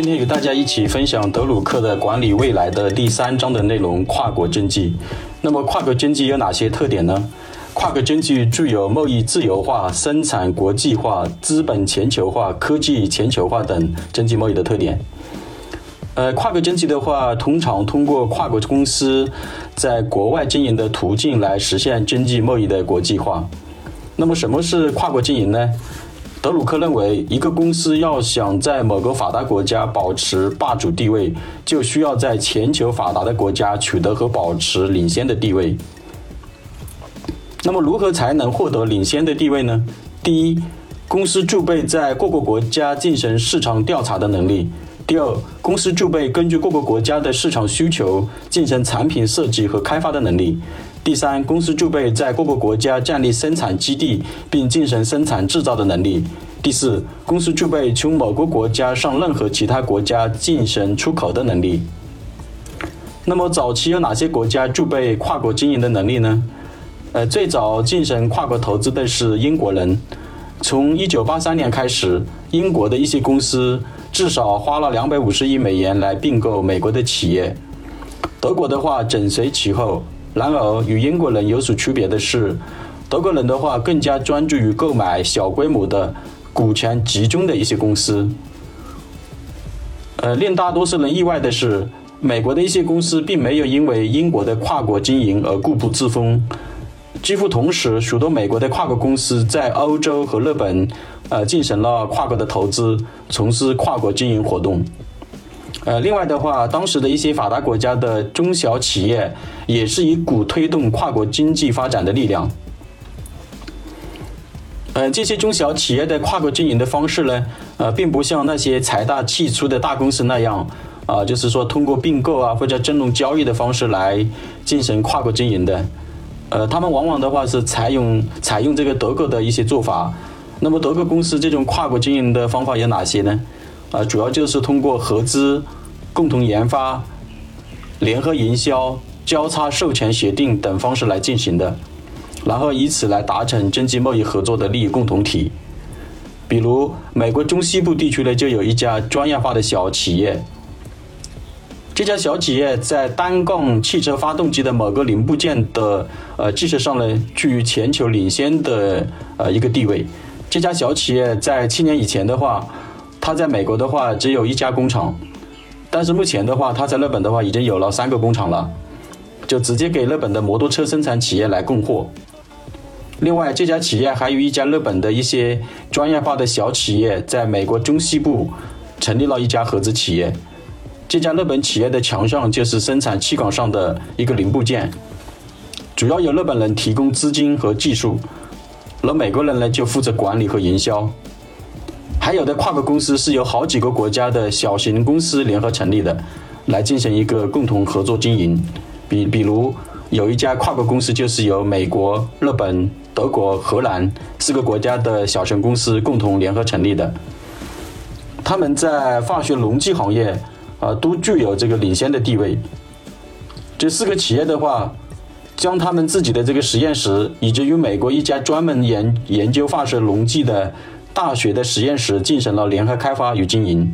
今天与大家一起分享德鲁克的《管理未来》的第三章的内容——跨国经济。那么，跨国经济有哪些特点呢？跨国经济具有贸易自由化、生产国际化、资本全球化、科技全球化等经济贸易的特点。呃，跨国经济的话，通常通过跨国公司在国外经营的途径来实现经济贸易的国际化。那么，什么是跨国经营呢？德鲁克认为，一个公司要想在某个发达国家保持霸主地位，就需要在全球发达的国家取得和保持领先的地位。那么，如何才能获得领先的地位呢？第一，公司具备在各个国家进行市场调查的能力；第二，公司具备根据各个国家的市场需求进行产品设计和开发的能力。第三，公司具备在各个国家建立生产基地并进行生产制造的能力。第四，公司具备从某个国家向任何其他国家进行出口的能力。那么，早期有哪些国家具备跨国经营的能力呢？呃，最早进行跨国投资的是英国人。从1983年开始，英国的一些公司至少花了250亿美元来并购美国的企业。德国的话紧随其后。然而，与英国人有所区别的是，德国人的话更加专注于购买小规模的、股权集中的一些公司。呃，令大多数人意外的是，美国的一些公司并没有因为英国的跨国经营而固步自封。几乎同时，许多美国的跨国公司在欧洲和日本，呃，进行了跨国的投资，从事跨国经营活动。呃，另外的话，当时的一些发达国家的中小企业也是一股推动跨国经济发展的力量。呃，这些中小企业的跨国经营的方式呢，呃，并不像那些财大气粗的大公司那样，啊，就是说通过并购啊或者金融交易的方式来进行跨国经营的。呃，他们往往的话是采用采用这个德国的一些做法。那么，德国公司这种跨国经营的方法有哪些呢？啊，主要就是通过合资、共同研发、联合营销、交叉授权协定等方式来进行的，然后以此来达成经济贸易合作的利益共同体。比如，美国中西部地区呢，就有一家专业化的小企业，这家小企业在单杠汽车发动机的某个零部件的呃技术上呢，居于全球领先的呃一个地位。这家小企业在七年以前的话。他在美国的话只有一家工厂，但是目前的话，他在日本的话已经有了三个工厂了，就直接给日本的摩托车生产企业来供货。另外，这家企业还有一家日本的一些专业化的小企业，在美国中西部成立了一家合资企业。这家日本企业的强项就是生产气管上的一个零部件，主要由日本人提供资金和技术，而美国人呢就负责管理和营销。还有的跨国公司是由好几个国家的小型公司联合成立的，来进行一个共同合作经营。比比如有一家跨国公司就是由美国、日本、德国、荷兰四个国家的小型公司共同联合成立的。他们在化学溶剂行业啊都具有这个领先的地位。这四个企业的话，将他们自己的这个实验室以及与美国一家专门研研究化学溶剂的。大学的实验室进行了联合开发与经营。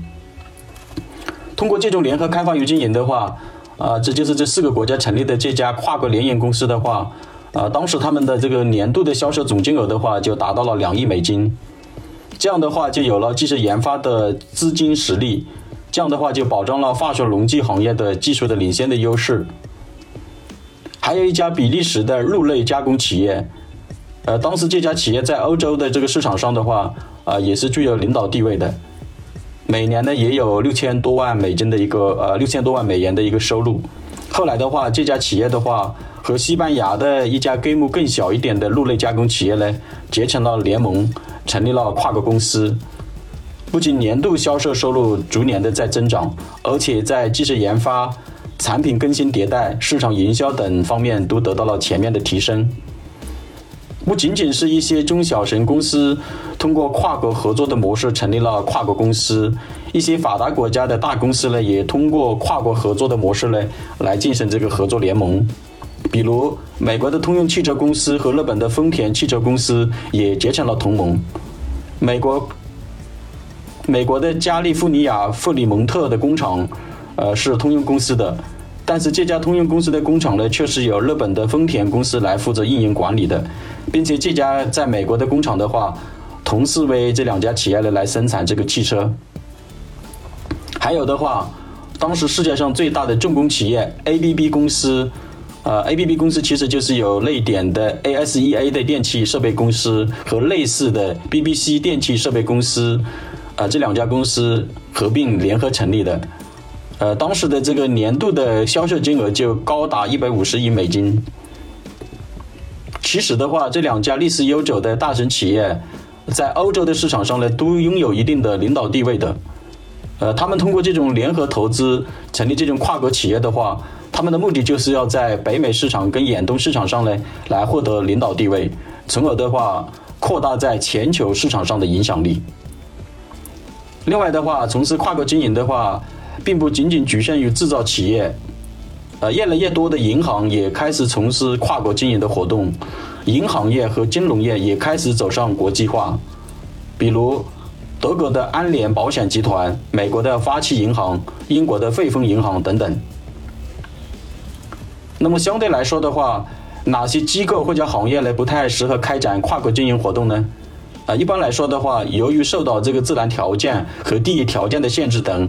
通过这种联合开发与经营的话，啊，这就是这四个国家成立的这家跨国联营公司的话，啊，当时他们的这个年度的销售总金额的话就达到了两亿美金。这样的话就有了技术研发的资金实力，这样的话就保障了化学溶剂行业的技术的领先的优势。还有一家比利时的肉类加工企业，呃，当时这家企业在欧洲的这个市场上的话。啊，也是具有领导地位的，每年呢也有六千多万美金的一个呃六千多万美元的一个收入。后来的话，这家企业的话和西班牙的一家规模更小一点的肉类加工企业呢结成了联盟，成立了跨国公司。不仅年度销售收入逐年的在增长，而且在技术研发、产品更新迭代、市场营销等方面都得到了全面的提升。不仅仅是一些中小型公司通过跨国合作的模式成立了跨国公司，一些发达国家的大公司呢，也通过跨国合作的模式呢来进行这个合作联盟。比如，美国的通用汽车公司和日本的丰田汽车公司也结成了同盟。美国美国的加利福尼亚弗里蒙特的工厂，呃，是通用公司的，但是这家通用公司的工厂呢，却是由日本的丰田公司来负责运营管理的，并且这家在美国的工厂的话，同时为这两家企业呢来生产这个汽车。还有的话，当时世界上最大的重工企业 ABB 公司。呃，ABB 公司其实就是有瑞典的 ASEA 的电气设备公司和类似的 BBC 电气设备公司，呃，这两家公司合并联合成立的。呃，当时的这个年度的销售金额就高达一百五十亿美金。其实的话，这两家历史悠久的大神企业，在欧洲的市场上呢，都拥有一定的领导地位的。呃，他们通过这种联合投资成立这种跨国企业的话。他们的目的就是要在北美市场跟远东市场上呢，来获得领导地位，从而的话扩大在全球市场上的影响力。另外的话，从事跨国经营的话，并不仅仅局限于制造企业，呃，越来越多的银行也开始从事跨国经营的活动，银行业和金融业也开始走上国际化，比如德国的安联保险集团、美国的花旗银行、英国的汇丰银行等等。那么相对来说的话，哪些机构或者行业呢不太适合开展跨国经营活动呢？啊，一般来说的话，由于受到这个自然条件和地理条件的限制等，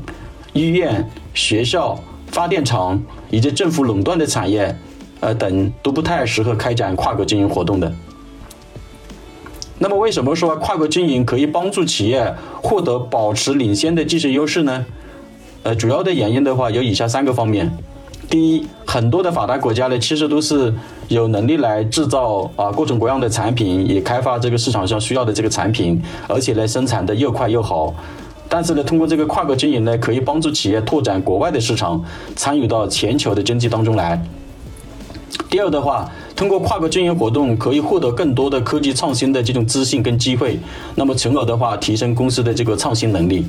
医院、学校、发电厂以及政府垄断的产业，呃等都不太适合开展跨国经营活动的。那么为什么说跨国经营可以帮助企业获得保持领先的技术优势呢？呃，主要的原因的话有以下三个方面。第一，很多的发达国家呢，其实都是有能力来制造啊各种各样的产品，也开发这个市场上需要的这个产品，而且呢生产的又快又好。但是呢，通过这个跨国经营呢，可以帮助企业拓展国外的市场，参与到全球的经济当中来。第二的话，通过跨国经营活动，可以获得更多的科技创新的这种资讯跟机会，那么从而的话，提升公司的这个创新能力。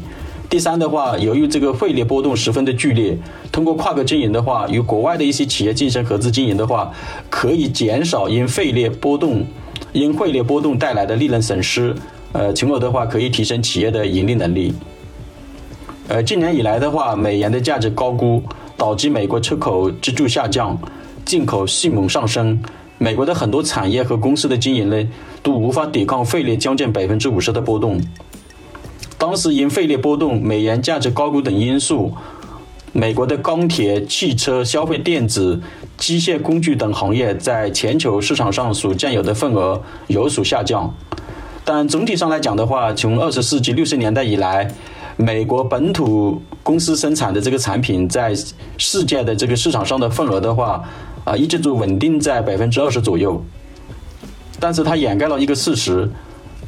第三的话，由于这个汇率波动十分的剧烈，通过跨国经营的话，与国外的一些企业进行合资经营的话，可以减少因汇率波动、因汇率波动带来的利润损失，呃，从而的话可以提升企业的盈利能力。呃，近年以来的话，美元的价值高估，导致美国出口支柱下降，进口迅猛上升，美国的很多产业和公司的经营呢，都无法抵抗汇率将近百分之五十的波动。当时因汇率波动、美元价值高估等因素，美国的钢铁、汽车、消费电子、机械工具等行业在全球市场上所占有的份额有所下降。但总体上来讲的话，从二十世纪六十年代以来，美国本土公司生产的这个产品在世界的这个市场上的份额的话，啊，一直都稳定在百分之二十左右。但是它掩盖了一个事实。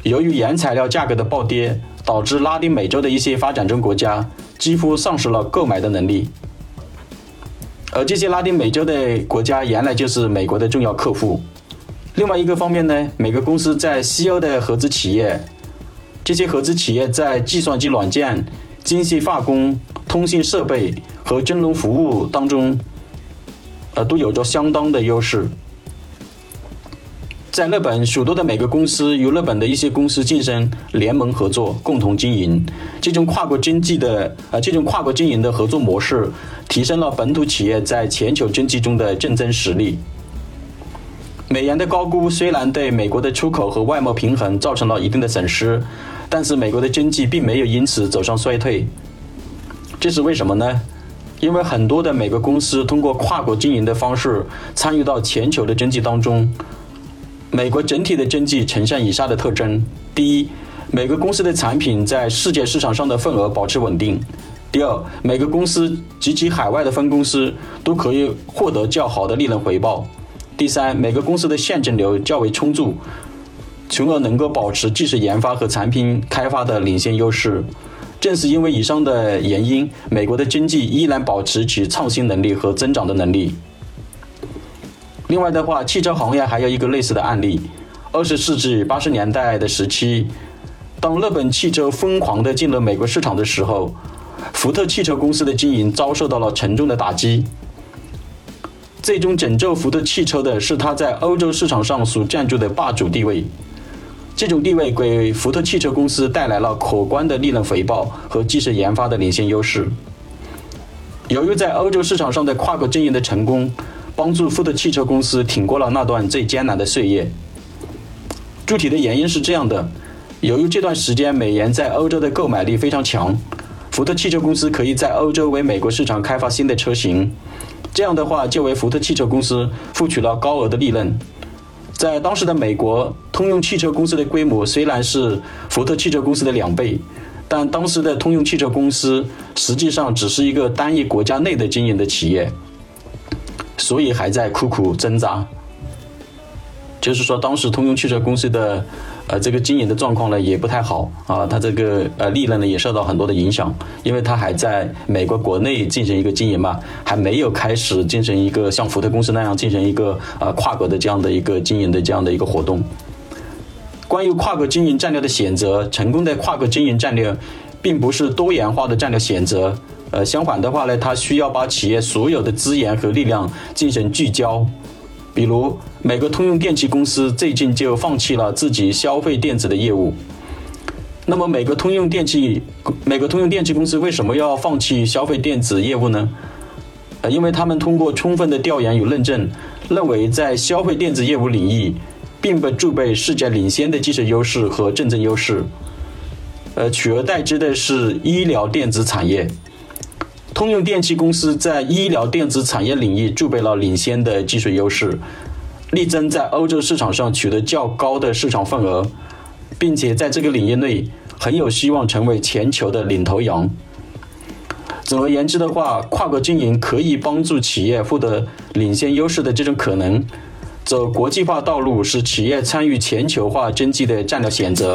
由于原材料价格的暴跌，导致拉丁美洲的一些发展中国家几乎丧失了购买的能力。而这些拉丁美洲的国家原来就是美国的重要客户。另外一个方面呢，每个公司在西欧的合资企业，这些合资企业在计算机软件、精细化工、通信设备和金融服务当中，呃，都有着相当的优势。在日本，许多的每个公司与日本的一些公司进行联盟合作，共同经营。这种跨国经济的呃，这种跨国经营的合作模式，提升了本土企业在全球经济中的竞争实力。美元的高估虽然对美国的出口和外贸平衡造成了一定的损失，但是美国的经济并没有因此走上衰退。这是为什么呢？因为很多的美国公司通过跨国经营的方式参与到全球的经济当中。美国整体的经济呈现以下的特征：第一，每个公司的产品在世界市场上的份额保持稳定；第二，每个公司及其海外的分公司都可以获得较好的利润回报；第三，每个公司的现金流较为充足，从而能够保持技术研发和产品开发的领先优势。正是因为以上的原因，美国的经济依然保持其创新能力和增长的能力。另外的话，汽车行业还有一个类似的案例。二十世纪八十年代的时期，当日本汽车疯狂地进入美国市场的时候，福特汽车公司的经营遭受到了沉重的打击。最终拯救福特汽车的是它在欧洲市场上所占据的霸主地位。这种地位给福特汽车公司带来了可观的利润回报和技术研发的领先优势。由于在欧洲市场上的跨国经营的成功，帮助福特汽车公司挺过了那段最艰难的岁月。具体的原因是这样的：由于这段时间美元在欧洲的购买力非常强，福特汽车公司可以在欧洲为美国市场开发新的车型，这样的话就为福特汽车公司付取了高额的利润。在当时的美国，通用汽车公司的规模虽然是福特汽车公司的两倍，但当时的通用汽车公司实际上只是一个单一国家内的经营的企业，所以还在苦苦挣扎。就是说，当时通用汽车公司的。呃，这个经营的状况呢也不太好啊，它这个呃利润呢也受到很多的影响，因为它还在美国国内进行一个经营嘛，还没有开始进行一个像福特公司那样进行一个呃跨国的这样的一个经营的这样的一个活动。关于跨国经营战略的选择，成功的跨国经营战略，并不是多元化的战略选择，呃，相反的话呢，它需要把企业所有的资源和力量进行聚焦。比如，美国通用电气公司最近就放弃了自己消费电子的业务。那么，美国通用电气，美国通用电气公司为什么要放弃消费电子业务呢？呃，因为他们通过充分的调研与论证，认为在消费电子业务领域，并不具备世界领先的技术优势和竞争优势。呃，取而代之的是医疗电子产业。通用电气公司在医疗电子产业领域具备了领先的技术优势，力争在欧洲市场上取得较高的市场份额，并且在这个领域内很有希望成为全球的领头羊。总而言之的话，跨国经营可以帮助企业获得领先优势的这种可能，走国际化道路是企业参与全球化经济的战略选择。